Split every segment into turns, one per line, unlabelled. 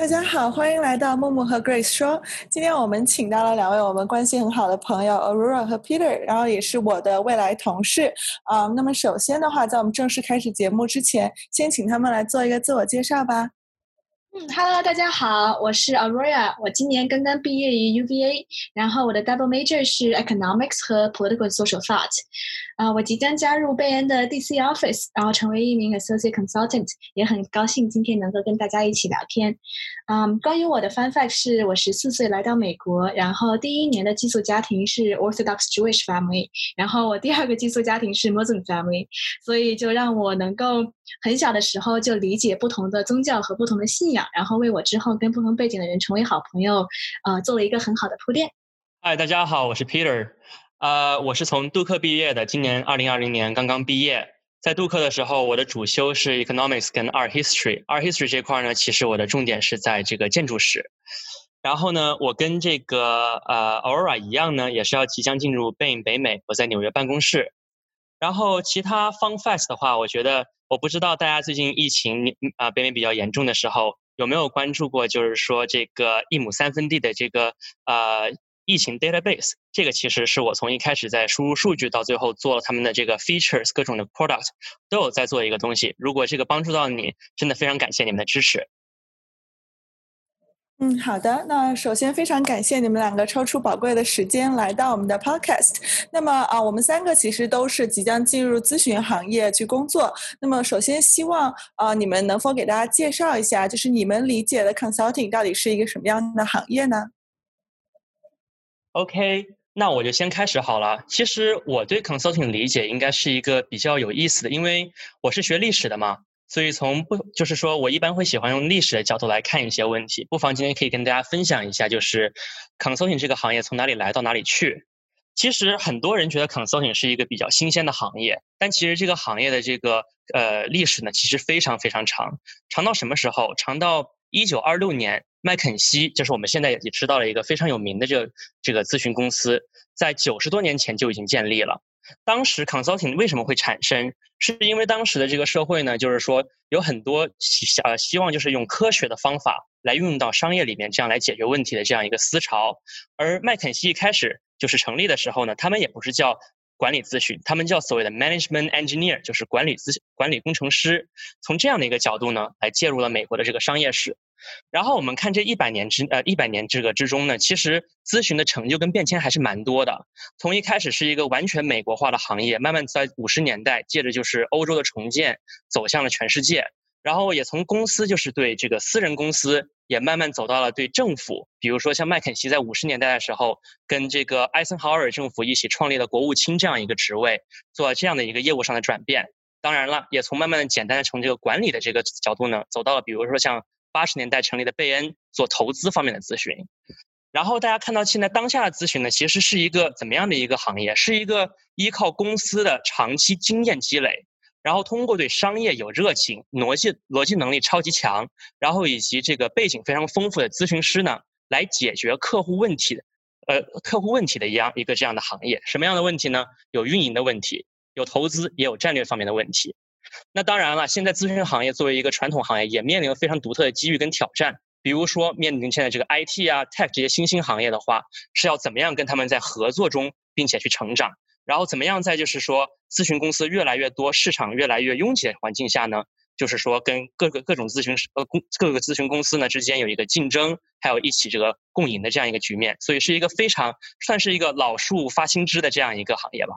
大家好，欢迎来到木木和 Grace 说。今天我们请到了两位我们关系很好的朋友 Aurora 和 Peter，然后也是我的未来同事啊。那么首先的话，在我们正式开始节目之前，先请他们来做一个自我介绍吧。
嗯，Hello，大家好，我是 Aurora，我今年刚刚毕业于 UVA，然后我的 double major 是 Economics 和 Political Social Thought。啊，我即将加入贝恩的 DC office，然后成为一名 associate consultant，也很高兴今天能够跟大家一起聊天。嗯，关于我的 fun fact 是我十四岁来到美国，然后第一年的寄宿家庭是 Orthodox Jewish family，然后我第二个寄宿家庭是 Muslim family，所以就让我能够很小的时候就理解不同的宗教和不同的信仰，然后为我之后跟不同背景的人成为好朋友，呃，做了一个很好的铺垫。
嗨，大家好，我是 Peter。呃，我是从杜克毕业的，今年二零二零年刚刚毕业。在杜克的时候，我的主修是 economics 跟 art history。art history 这块呢，其实我的重点是在这个建筑史。然后呢，我跟这个呃 Aurora 一样呢，也是要即将进入 b a n 北美，我在纽约办公室。然后其他 fun facts 的话，我觉得我不知道大家最近疫情啊北美比较严重的时候有没有关注过，就是说这个一亩三分地的这个呃。疫情 database 这个其实是我从一开始在输入数据到最后做了他们的这个 features 各种的 product 都有在做一个东西。如果这个帮助到你，真的非常感谢你们的支持。
嗯，好的。那首先非常感谢你们两个抽出宝贵的时间来到我们的 podcast。那么啊，我们三个其实都是即将进入咨询行业去工作。那么首先希望啊，你们能否给大家介绍一下，就是你们理解的 consulting 到底是一个什么样的行业呢
？OK，那我就先开始好了。其实我对 consulting 理解应该是一个比较有意思的，因为我是学历史的嘛，所以从不就是说我一般会喜欢用历史的角度来看一些问题。不妨今天可以跟大家分享一下，就是 consulting 这个行业从哪里来到哪里去。其实很多人觉得 consulting 是一个比较新鲜的行业，但其实这个行业的这个呃历史呢，其实非常非常长，长到什么时候？长到一九二六年。麦肯锡就是我们现在也知道了一个非常有名的这个这个咨询公司，在九十多年前就已经建立了。当时 consulting 为什么会产生？是因为当时的这个社会呢，就是说有很多希希望就是用科学的方法来运用到商业里面，这样来解决问题的这样一个思潮。而麦肯锡一开始就是成立的时候呢，他们也不是叫管理咨询，他们叫所谓的 management engineer，就是管理咨管理工程师。从这样的一个角度呢，来介入了美国的这个商业史。然后我们看这一百年之呃一百年这个之中呢，其实咨询的成就跟变迁还是蛮多的。从一开始是一个完全美国化的行业，慢慢在五十年代借着就是欧洲的重建走向了全世界。然后也从公司就是对这个私人公司，也慢慢走到了对政府，比如说像麦肯锡在五十年代的时候，跟这个艾森豪尔政府一起创立了国务卿这样一个职位，做这样的一个业务上的转变。当然了，也从慢慢的简单的从这个管理的这个角度呢，走到了比如说像。八十年代成立的贝恩做投资方面的咨询，然后大家看到现在当下的咨询呢，其实是一个怎么样的一个行业？是一个依靠公司的长期经验积累，然后通过对商业有热情、逻辑逻辑能力超级强，然后以及这个背景非常丰富的咨询师呢，来解决客户问题的，呃，客户问题的一样一个这样的行业。什么样的问题呢？有运营的问题，有投资，也有战略方面的问题。那当然了，现在咨询行业作为一个传统行业，也面临了非常独特的机遇跟挑战。比如说，面临现在这个 IT 啊、Tech 这些新兴行业的话，是要怎么样跟他们在合作中，并且去成长？然后怎么样在就是说咨询公司越来越多、市场越来越拥挤的环境下呢？就是说跟各个各种咨询呃公各个咨询公司呢之间有一个竞争，还有一起这个共赢的这样一个局面。所以是一个非常算是一个老树发新枝的这样一个行业吧。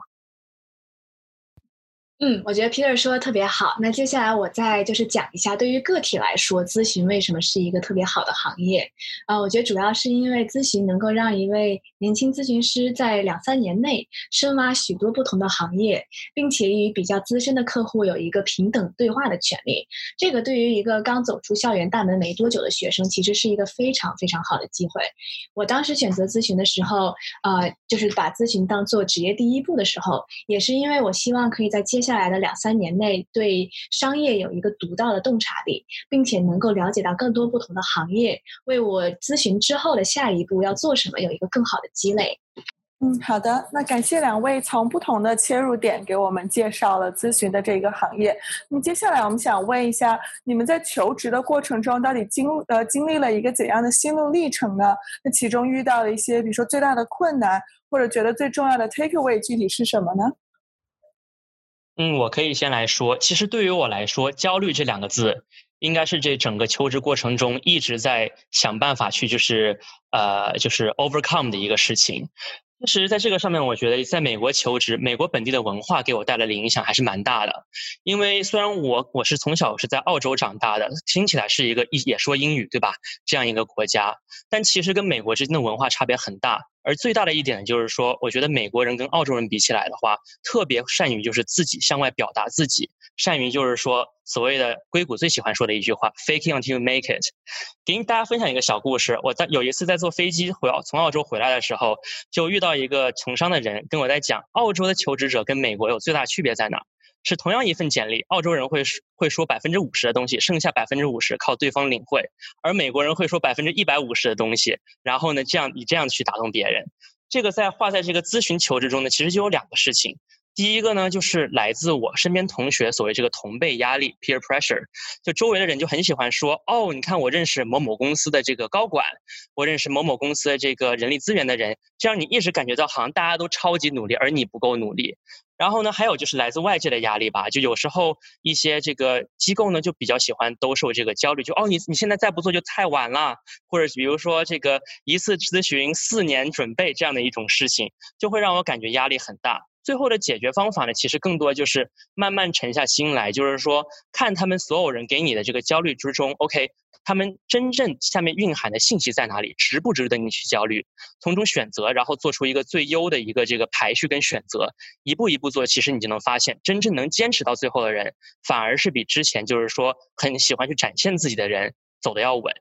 嗯，我觉得 Peter 说的特别好。那接下来我再就是讲一下，对于个体来说，咨询为什么是一个特别好的行业？啊，我觉得主要是因为咨询能够让一位年轻咨询师在两三年内深挖许多不同的行业，并且与比较资深的客户有一个平等对话的权利。这个对于一个刚走出校园大门没多久的学生，其实是一个非常非常好的机会。我当时选择咨询的时候，呃，就是把咨询当做职业第一步的时候，也是因为我希望可以在接下来的两三年内，对商业有一个独到的洞察力，并且能够了解到更多不同的行业，为我咨询之后的下一步要做什么有一个更好的积累。
嗯，好的。那感谢两位从不同的切入点给我们介绍了咨询的这个行业。那么接下来我们想问一下，你们在求职的过程中到底经呃经历了一个怎样的心路历程呢？那其中遇到的一些，比如说最大的困难，或者觉得最重要的 take away 具体是什么呢？
嗯，我可以先来说。其实对于我来说，焦虑这两个字。应该是这整个求职过程中一直在想办法去，就是呃，就是 overcome 的一个事情。其实，在这个上面，我觉得在美国求职，美国本地的文化给我带来的影响还是蛮大的。因为虽然我我是从小是在澳洲长大的，听起来是一个也说英语对吧？这样一个国家，但其实跟美国之间的文化差别很大。而最大的一点就是说，我觉得美国人跟澳洲人比起来的话，特别善于就是自己向外表达自己，善于就是说所谓的硅谷最喜欢说的一句话 “faking until you make it”。给大家分享一个小故事，我在有一次在坐飞机回澳从澳洲回来的时候，就遇到一个从商的人跟我在讲，澳洲的求职者跟美国有最大区别在哪？是同样一份简历，澳洲人会会说百分之五十的东西，剩下百分之五十靠对方领会，而美国人会说百分之一百五十的东西，然后呢，这样以这样去打动别人。这个在画在这个咨询求职中呢，其实就有两个事情。第一个呢，就是来自我身边同学所谓这个同辈压力 （peer pressure），就周围的人就很喜欢说：“哦，你看我认识某某公司的这个高管，我认识某某公司的这个人力资源的人。”这样你一直感觉到好像大家都超级努力，而你不够努力。然后呢，还有就是来自外界的压力吧，就有时候一些这个机构呢，就比较喜欢兜售这个焦虑，就哦，你你现在再不做就太晚了，或者比如说这个一次咨询四年准备这样的一种事情，就会让我感觉压力很大。最后的解决方法呢，其实更多就是慢慢沉下心来，就是说看他们所有人给你的这个焦虑之中，OK。他们真正下面蕴含的信息在哪里？值不值得你去焦虑？从中选择，然后做出一个最优的一个这个排序跟选择，一步一步做，其实你就能发现，真正能坚持到最后的人，反而是比之前就是说很喜欢去展现自己的人走的要稳。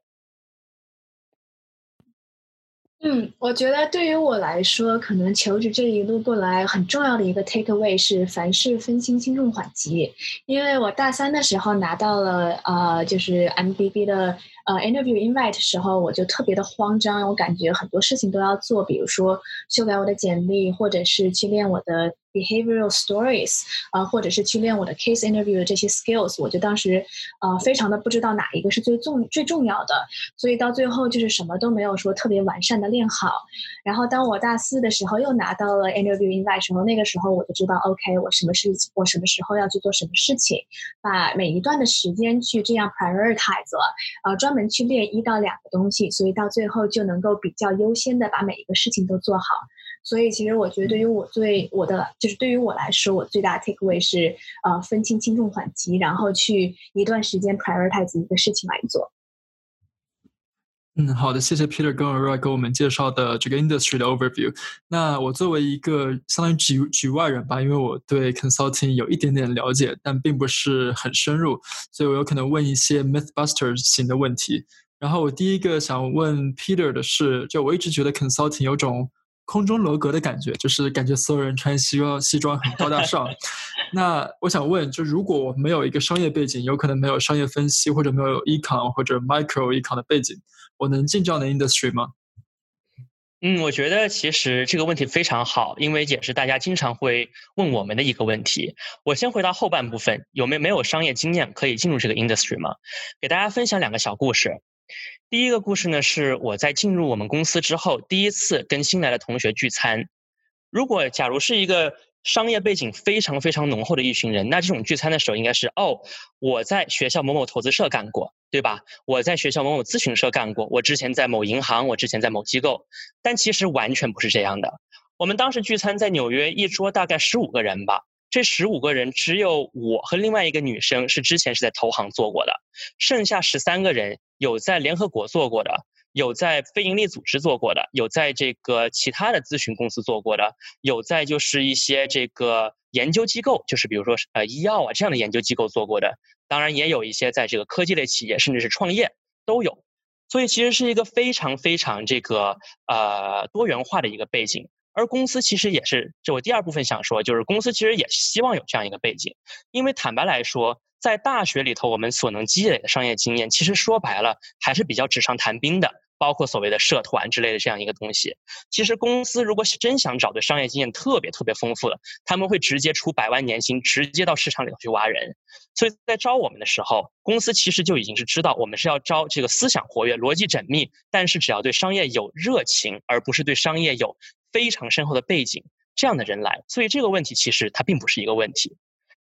嗯，我觉得对于我来说，可能求职这一路过来很重要的一个 take away 是凡事分清轻重缓急。因为我大三的时候拿到了呃，就是 MBB 的呃 interview invite 时候，我就特别的慌张，我感觉很多事情都要做，比如说修改我的简历，或者是去练我的。Behavioral stories 啊，或者是去练我的 case interview 的这些 skills，我就当时啊非常的不知道哪一个是最重最重要的，所以到最后就是什么都没有说特别完善的练好。然后当我大四的时候又拿到了 interview invite 时候，那个时候我就知道 OK，我什么事我什么时候要去做什么事情，把每一段的时间去这样 prioritize 了，啊专门去练一到两个东西，所以到最后就能够比较优先的把每一个事情都做好。所以，其实我觉得，对于我最我的就是对于我来说，我最大的 take away 是，呃，分清轻重缓急，然后去一段时间 prioritize 一个事情来做。
嗯，好的，谢谢 Peter 跟 Roy 给我们介绍的这个 industry 的 overview。那我作为一个相当于局局外人吧，因为我对 consulting 有一点点了解，但并不是很深入，所以我有可能问一些 mythbusters 型的问题。然后我第一个想问 Peter 的是，就我一直觉得 consulting 有种。空中楼阁的感觉，就是感觉所有人穿西装，西装很高大上。那我想问，就如果我没有一个商业背景，有可能没有商业分析，或者没有 econ 或者 micro econ 的背景，我能进这样的 industry 吗？
嗯，我觉得其实这个问题非常好，因为也是大家经常会问我们的一个问题。我先回答后半部分，有没有没有商业经验可以进入这个 industry 吗？给大家分享两个小故事。第一个故事呢，是我在进入我们公司之后，第一次跟新来的同学聚餐。如果假如是一个商业背景非常非常浓厚的一群人，那这种聚餐的时候应该是哦，我在学校某某投资社干过，对吧？我在学校某某咨询社干过，我之前在某银行，我之前在某机构。但其实完全不是这样的。我们当时聚餐在纽约，一桌大概十五个人吧。这十五个人只有我和另外一个女生是之前是在投行做过的，剩下十三个人有在联合国做过的，有在非营利组织做过的，有在这个其他的咨询公司做过的，有在就是一些这个研究机构，就是比如说呃医药啊这样的研究机构做过的，当然也有一些在这个科技类企业甚至是创业都有，所以其实是一个非常非常这个呃多元化的一个背景。而公司其实也是，就我第二部分想说，就是公司其实也希望有这样一个背景，因为坦白来说，在大学里头我们所能积累的商业经验，其实说白了还是比较纸上谈兵的。包括所谓的社团之类的这样一个东西。其实公司如果是真想找对商业经验特别特别丰富的，他们会直接出百万年薪，直接到市场里头去挖人。所以在招我们的时候，公司其实就已经是知道我们是要招这个思想活跃、逻辑缜密，但是只要对商业有热情，而不是对商业有非常深厚的背景这样的人来。所以这个问题其实它并不是一个问题。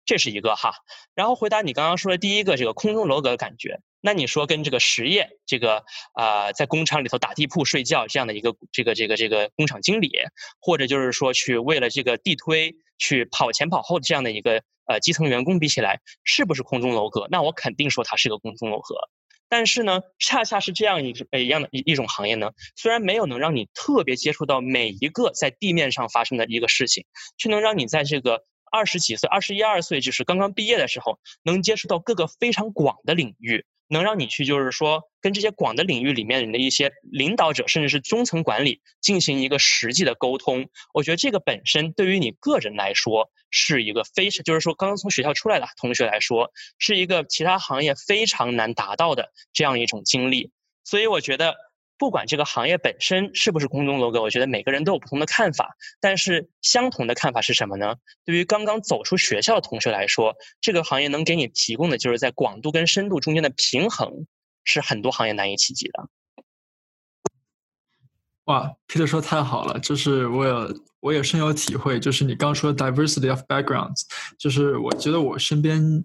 这是一个哈，然后回答你刚刚说的第一个这个空中楼阁的感觉，那你说跟这个实业这个啊在工厂里头打地铺睡觉这样的一个这个这个这个工厂经理，或者就是说去为了这个地推去跑前跑后的这样的一个呃基层员工比起来，是不是空中楼阁？那我肯定说它是个空中楼阁。但是呢，恰恰是这样一种，呃一样的一一种行业呢，虽然没有能让你特别接触到每一个在地面上发生的一个事情，却能让你在这个。二十几岁，二十一二岁，就是刚刚毕业的时候，能接触到各个非常广的领域，能让你去，就是说跟这些广的领域里面的一些领导者，甚至是中层管理进行一个实际的沟通。我觉得这个本身对于你个人来说，是一个非常，就是说刚刚从学校出来的同学来说，是一个其他行业非常难达到的这样一种经历。所以我觉得。不管这个行业本身是不是空中楼阁，我觉得每个人都有不同的看法。但是相同的看法是什么呢？对于刚刚走出学校的同学来说，这个行业能给你提供的就是在广度跟深度中间的平衡，是很多行业难以企及的。
哇，Peter 说太好了，就是我有我也深有体会。就是你刚说的 diversity of backgrounds，就是我觉得我身边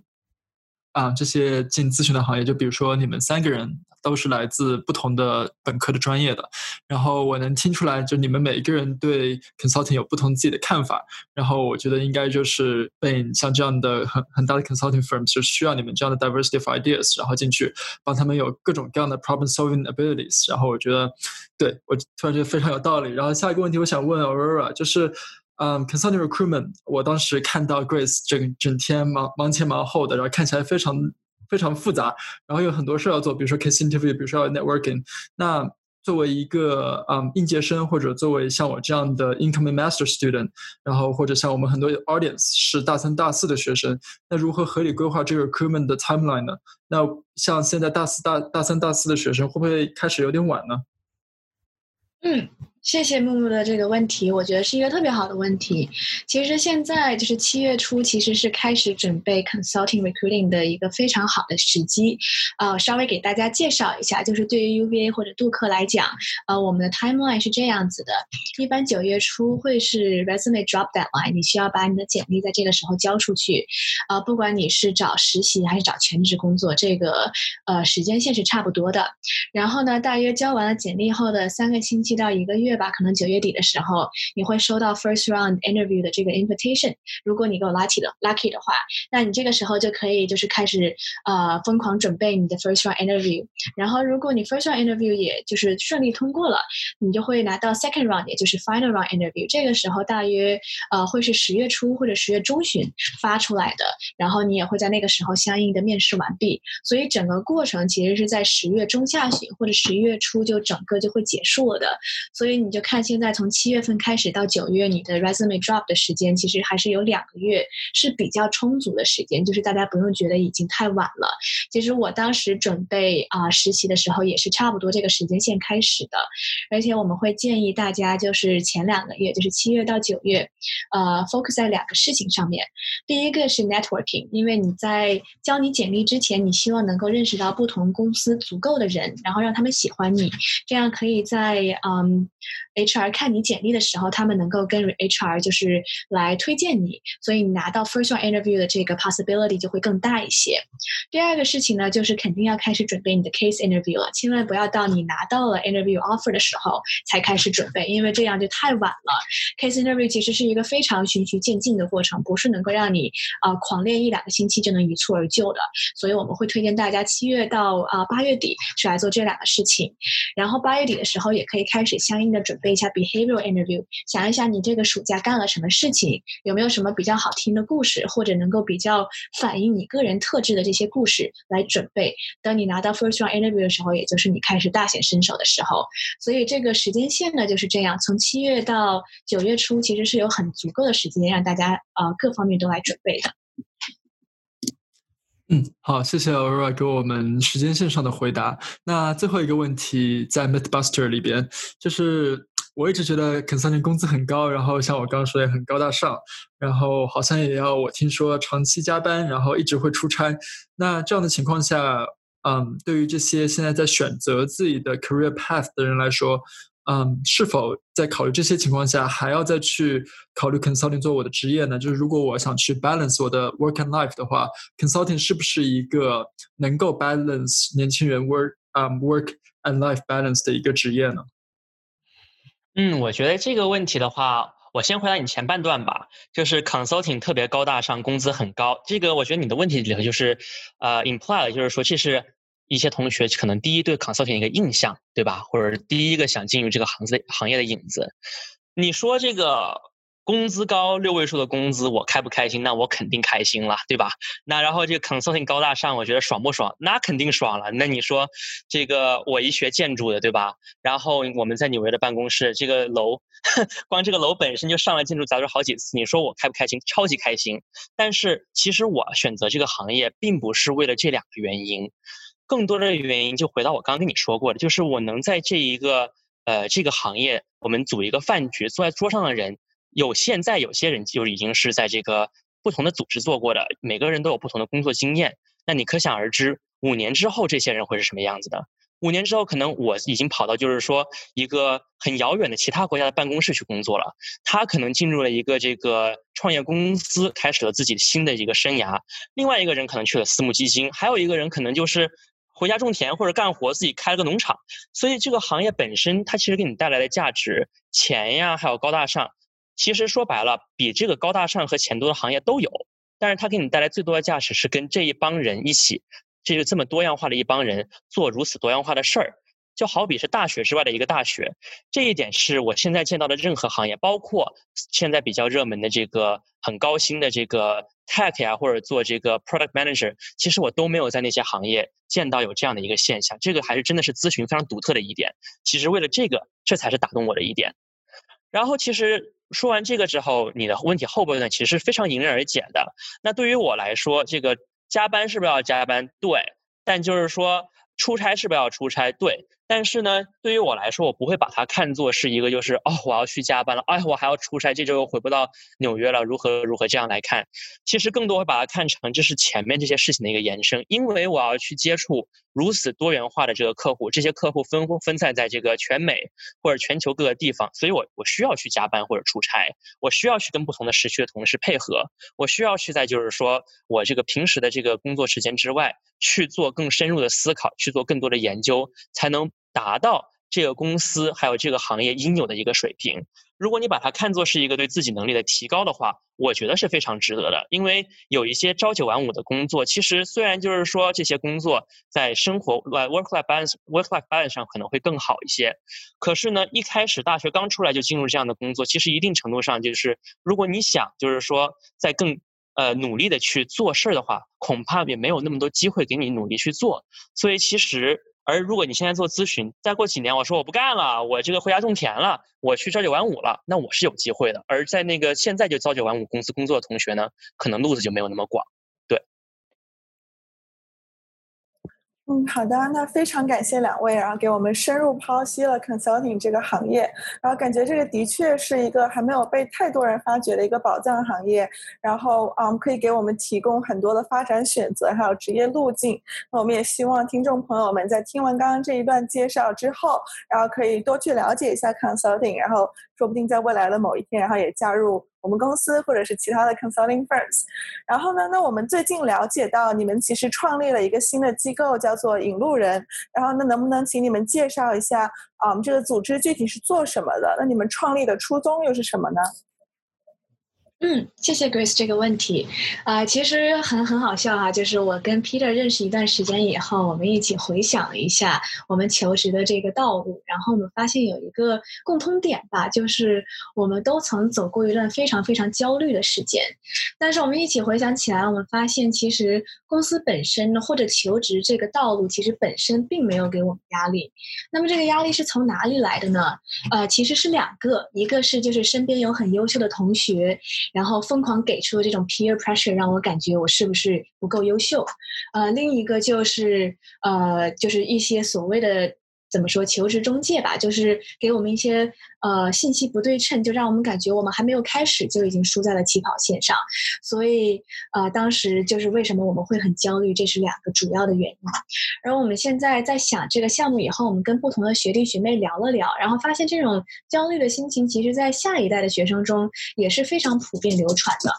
啊这些进咨询的行业，就比如说你们三个人。都是来自不同的本科的专业的，然后我能听出来，就你们每一个人对 consulting 有不同自己的看法，然后我觉得应该就是被像这样的很很大的 consulting firms 就需要你们这样的 diversity of ideas，然后进去帮他们有各种各样的 problem solving abilities，然后我觉得对我突然觉得非常有道理。然后下一个问题我想问 Aurora，就是嗯 consulting recruitment，我当时看到 Grace 整整天忙忙前忙后的，然后看起来非常。非常复杂，然后有很多事要做，比如说 case interview，比如说要 networking。那作为一个嗯应届生，或者作为像我这样的 incoming master student，然后或者像我们很多 audience 是大三、大四的学生，那如何合理规划这个 recruitment 的 timeline 呢？那像现在大四、大大三、大四的学生，会不会开始有点晚呢？
嗯。谢谢木木的这个问题，我觉得是一个特别好的问题。其实现在就是七月初，其实是开始准备 consulting recruiting 的一个非常好的时机。呃，稍微给大家介绍一下，就是对于 UVA 或者杜克来讲，呃，我们的 timeline 是这样子的：一般九月初会是 resume drop deadline，你需要把你的简历在这个时候交出去。呃，不管你是找实习还是找全职工作，这个呃时间线是差不多的。然后呢，大约交完了简历后的三个星期到一个月。对吧？可能九月底的时候，你会收到 first round interview 的这个 invitation。如果你够 lucky 的 lucky 的话，那你这个时候就可以就是开始呃疯狂准备你的 first round interview。然后如果你 first round interview 也就是顺利通过了，你就会拿到 second round，也就是 final round interview。这个时候大约呃会是十月初或者十月中旬发出来的，然后你也会在那个时候相应的面试完毕。所以整个过程其实是在十月中下旬或者十一月初就整个就会结束了的。所以。你就看现在从七月份开始到九月，你的 resume drop 的时间其实还是有两个月，是比较充足的时间，就是大家不用觉得已经太晚了。其实我当时准备啊实习的时候也是差不多这个时间线开始的，而且我们会建议大家就是前两个月，就是七月到九月，呃，focus 在两个事情上面。第一个是 networking，因为你在交你简历之前，你希望能够认识到不同公司足够的人，然后让他们喜欢你，这样可以在嗯。HR 看你简历的时候，他们能够跟 HR 就是来推荐你，所以你拿到 first one interview 的这个 possibility 就会更大一些。第二个事情呢，就是肯定要开始准备你的 case interview 了，千万不要到你拿到了 interview offer 的时候才开始准备，因为这样就太晚了。case interview 其实是一个非常循序渐进的过程，不是能够让你啊狂练一两个星期就能一蹴而就的。所以我们会推荐大家七月到啊八月底是来做这两个事情，然后八月底的时候也可以开始相应的。准备一下 behavioral interview，想一想你这个暑假干了什么事情，有没有什么比较好听的故事，或者能够比较反映你个人特质的这些故事来准备。等你拿到 first round interview 的时候，也就是你开始大显身手的时候。所以这个时间线呢就是这样，从七月到九月初，其实是有很足够的时间让大家呃各方面都来准备的。
嗯，好，谢谢 Aurora 给我们时间线上的回答。那最后一个问题在 MythBuster 里边，就是我一直觉得 consulting 工资很高，然后像我刚刚说也很高大上，然后好像也要我听说长期加班，然后一直会出差。那这样的情况下，嗯，对于这些现在在选择自己的 career path 的人来说，嗯，是否在考虑这些情况下，还要再去考虑 consulting 做我的职业呢？就是如果我想去 balance 我的 work and life 的话，consulting 是不是一个能够 balance 年轻人 work 嗯 work and life balance 的一个职业呢？
嗯，我觉得这个问题的话，我先回答你前半段吧，就是 consulting 特别高大上，工资很高。这个我觉得你的问题里头就是呃 imply 就是说这是。一些同学可能第一对 consulting 一个印象，对吧？或者第一个想进入这个行子行业的影子。你说这个工资高，六位数的工资，我开不开心？那我肯定开心了，对吧？那然后这个 consulting 高大上，我觉得爽不爽？那肯定爽了。那你说这个我一学建筑的，对吧？然后我们在纽约的办公室，这个楼，光这个楼本身就上了建筑杂志好几次。你说我开不开心？超级开心。但是其实我选择这个行业，并不是为了这两个原因。更多的原因就回到我刚刚跟你说过的，就是我能在这一个呃这个行业，我们组一个饭局，坐在桌上的人有现在有些人就已经是在这个不同的组织做过的，每个人都有不同的工作经验。那你可想而知，五年之后这些人会是什么样子的？五年之后，可能我已经跑到就是说一个很遥远的其他国家的办公室去工作了，他可能进入了一个这个创业公司，开始了自己新的一个生涯。另外一个人可能去了私募基金，还有一个人可能就是。回家种田或者干活，自己开了个农场，所以这个行业本身它其实给你带来的价值、钱呀，还有高大上，其实说白了，比这个高大上和钱多的行业都有。但是它给你带来最多的价值是跟这一帮人一起，这就这么多样化的一帮人做如此多样化的事儿。就好比是大学之外的一个大学，这一点是我现在见到的任何行业，包括现在比较热门的这个很高薪的这个 tech 呀，或者做这个 product manager，其实我都没有在那些行业见到有这样的一个现象。这个还是真的是咨询非常独特的一点。其实为了这个，这才是打动我的一点。然后其实说完这个之后，你的问题后半段其实是非常迎刃而解的。那对于我来说，这个加班是不是要加班？对，但就是说出差是不是要出差？对。但是呢，对于我来说，我不会把它看作是一个，就是哦，我要去加班了，哎，我还要出差，这周又回不到纽约了，如何如何这样来看。其实更多会把它看成这是前面这些事情的一个延伸，因为我要去接触如此多元化的这个客户，这些客户分分散在这个全美或者全球各个地方，所以我我需要去加班或者出差，我需要去跟不同的时区的同事配合，我需要去在就是说我这个平时的这个工作时间之外去做更深入的思考，去做更多的研究，才能。达到这个公司还有这个行业应有的一个水平。如果你把它看作是一个对自己能力的提高的话，我觉得是非常值得的。因为有一些朝九晚五的工作，其实虽然就是说这些工作在生活 work-life balance work-life balance 上可能会更好一些，可是呢，一开始大学刚出来就进入这样的工作，其实一定程度上就是，如果你想就是说在更呃努力的去做事儿的话，恐怕也没有那么多机会给你努力去做。所以其实。而如果你现在做咨询，再过几年我说我不干了，我这个回家种田了，我去朝九晚五了，那我是有机会的。而在那个现在就朝九晚五公司工作的同学呢，可能路子就没有那么广。
嗯，好的，那非常感谢两位，然后给我们深入剖析了 consulting 这个行业，然后感觉这个的确是一个还没有被太多人发掘的一个宝藏行业，然后嗯，可以给我们提供很多的发展选择，还有职业路径。那我们也希望听众朋友们在听完刚刚这一段介绍之后，然后可以多去了解一下 consulting，然后说不定在未来的某一天，然后也加入。我们公司或者是其他的 consulting firms，然后呢，那我们最近了解到你们其实创立了一个新的机构，叫做引路人。然后那能不能请你们介绍一下啊，我们这个组织具体是做什么的？那你们创立的初衷又是什么呢？
嗯，谢谢 Grace 这个问题，啊，其实很很好笑哈，就是我跟 Peter 认识一段时间以后，我们一起回想了一下我们求职的这个道路，然后我们发现有一个共通点吧，就是我们都曾走过一段非常非常焦虑的时间，但是我们一起回想起来，我们发现其实公司本身呢或者求职这个道路，其实本身并没有给我们压力，那么这个压力是从哪里来的呢？呃，其实是两个，一个是就是身边有很优秀的同学。然后疯狂给出的这种 peer pressure 让我感觉我是不是不够优秀？呃，另一个就是呃，就是一些所谓的。怎么说求职中介吧，就是给我们一些呃信息不对称，就让我们感觉我们还没有开始就已经输在了起跑线上。所以呃，当时就是为什么我们会很焦虑，这是两个主要的原因。而我们现在在想这个项目以后，我们跟不同的学弟学妹聊了聊，然后发现这种焦虑的心情，其实在下一代的学生中也是非常普遍流传的。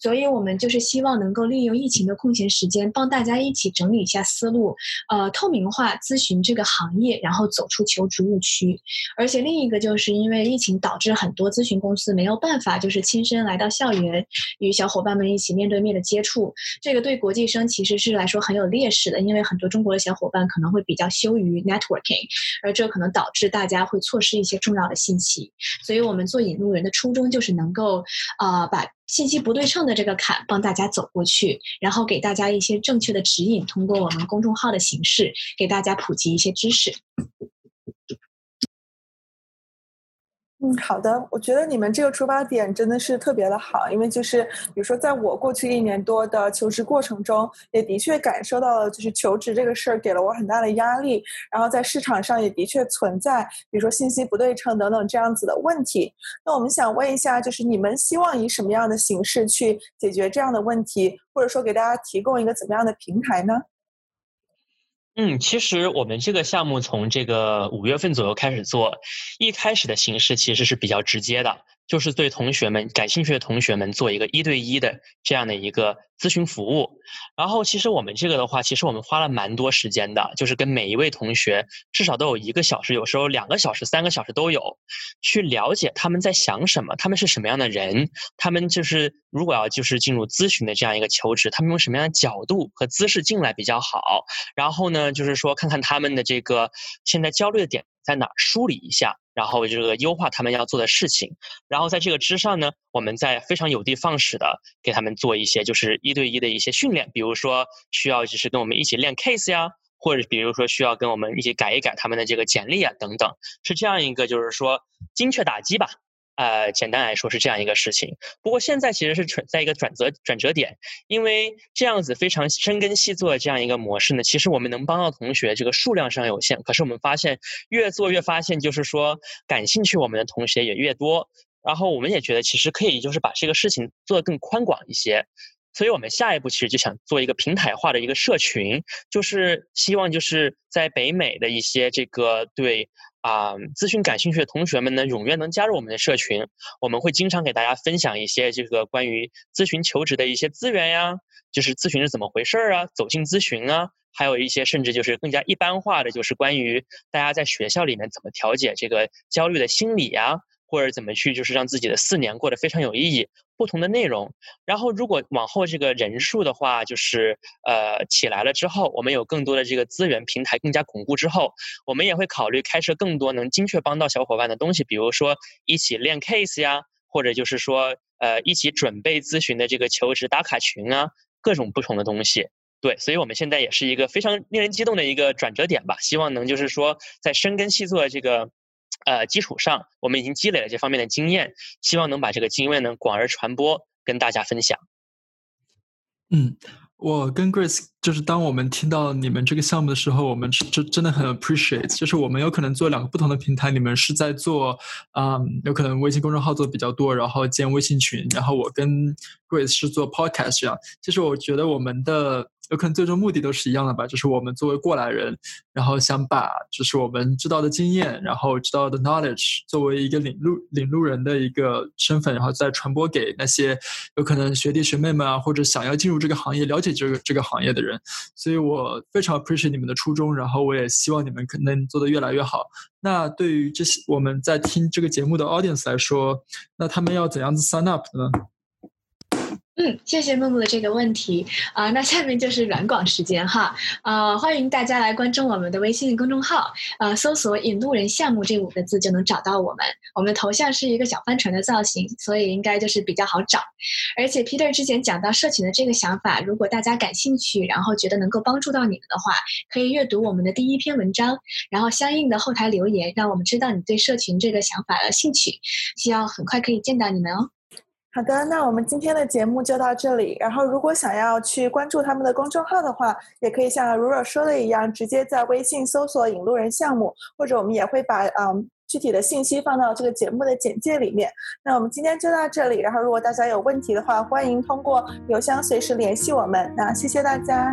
所以我们就是希望能够利用疫情的空闲时间，帮大家一起整理一下思路，呃，透明化咨询这个行业。然后走出求职误区，而且另一个就是因为疫情导致很多咨询公司没有办法就是亲身来到校园与小伙伴们一起面对面的接触，这个对国际生其实是来说很有劣势的，因为很多中国的小伙伴可能会比较羞于 networking，而这可能导致大家会错失一些重要的信息。所以我们做引路人的初衷就是能够啊把信息不对称的这个坎帮大家走过去，然后给大家一些正确的指引，通过我们公众号的形式给大家普及一些知识。
嗯，好的。我觉得你们这个出发点真的是特别的好，因为就是比如说，在我过去一年多的求职过程中，也的确感受到了，就是求职这个事儿给了我很大的压力。然后在市场上也的确存在，比如说信息不对称等等这样子的问题。那我们想问一下，就是你们希望以什么样的形式去解决这样的问题，或者说给大家提供一个怎么样的平台呢？
嗯，其实我们这个项目从这个五月份左右开始做，一开始的形式其实是比较直接的。就是对同学们感兴趣的同学们做一个一对一的这样的一个咨询服务，然后其实我们这个的话，其实我们花了蛮多时间的，就是跟每一位同学至少都有一个小时，有时候两个小时、三个小时都有，去了解他们在想什么，他们是什么样的人，他们就是如果要就是进入咨询的这样一个求职，他们用什么样的角度和姿势进来比较好，然后呢，就是说看看他们的这个现在焦虑的点。在哪梳理一下，然后这个优化他们要做的事情，然后在这个之上呢，我们再非常有的放矢的给他们做一些就是一对一的一些训练，比如说需要就是跟我们一起练 case 呀，或者比如说需要跟我们一起改一改他们的这个简历啊等等，是这样一个就是说精确打击吧。呃，简单来说是这样一个事情。不过现在其实是存在一个转折转折点，因为这样子非常深耕细作的这样一个模式呢，其实我们能帮到同学这个数量上有限。可是我们发现越做越发现，就是说感兴趣我们的同学也越多。然后我们也觉得其实可以就是把这个事情做得更宽广一些。所以我们下一步其实就想做一个平台化的一个社群，就是希望就是在北美的一些这个对。啊，咨询感兴趣的同学们呢，踊跃能加入我们的社群。我们会经常给大家分享一些这个关于咨询求职的一些资源呀，就是咨询是怎么回事儿啊，走进咨询啊，还有一些甚至就是更加一般化的，就是关于大家在学校里面怎么调节这个焦虑的心理呀。或者怎么去，就是让自己的四年过得非常有意义。不同的内容，然后如果往后这个人数的话，就是呃起来了之后，我们有更多的这个资源平台更加巩固之后，我们也会考虑开设更多能精确帮到小伙伴的东西，比如说一起练 case 呀，或者就是说呃一起准备咨询的这个求职打卡群啊，各种不同的东西。对，所以我们现在也是一个非常令人激动的一个转折点吧，希望能就是说在深耕细作的这个。呃，基础上我们已经积累了这方面的经验，希望能把这个经验呢广而传播，跟大家分享。
嗯，我跟 Grace 就是当我们听到你们这个项目的时候，我们就真的很 appreciate，就是我们有可能做两个不同的平台，你们是在做啊，有可能微信公众号做的比较多，然后建微信群，然后我跟 Grace 是做 podcast 这样。其实我觉得我们的。有可能最终目的都是一样的吧，就是我们作为过来人，然后想把就是我们知道的经验，然后知道的 knowledge，作为一个领路领路人的一个身份，然后再传播给那些有可能学弟学妹们啊，或者想要进入这个行业、了解这个这个行业的人。所以我非常 appreciate 你们的初衷，然后我也希望你们可能做得越来越好。那对于这些我们在听这个节目的 audience 来说，那他们要怎样子 sign up 呢？
嗯，谢谢木木的这个问题啊，那下面就是软广时间哈，呃，欢迎大家来关注我们的微信公众号，呃，搜索“引路人项目”这五个字就能找到我们。我们的头像是一个小帆船的造型，所以应该就是比较好找。而且 Peter 之前讲到社群的这个想法，如果大家感兴趣，然后觉得能够帮助到你们的话，可以阅读我们的第一篇文章，然后相应的后台留言，让我们知道你对社群这个想法的兴趣，希望很快可以见到你们哦。
好的，那我们今天的节目就到这里。然后，如果想要去关注他们的公众号的话，也可以像如若说的一样，直接在微信搜索“引路人项目”，或者我们也会把嗯具体的信息放到这个节目的简介里面。那我们今天就到这里。然后，如果大家有问题的话，欢迎通过邮箱随时联系我们。那谢谢大家，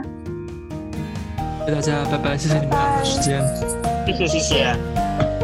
谢谢大家，拜拜，谢谢你们的时间，
谢谢谢谢。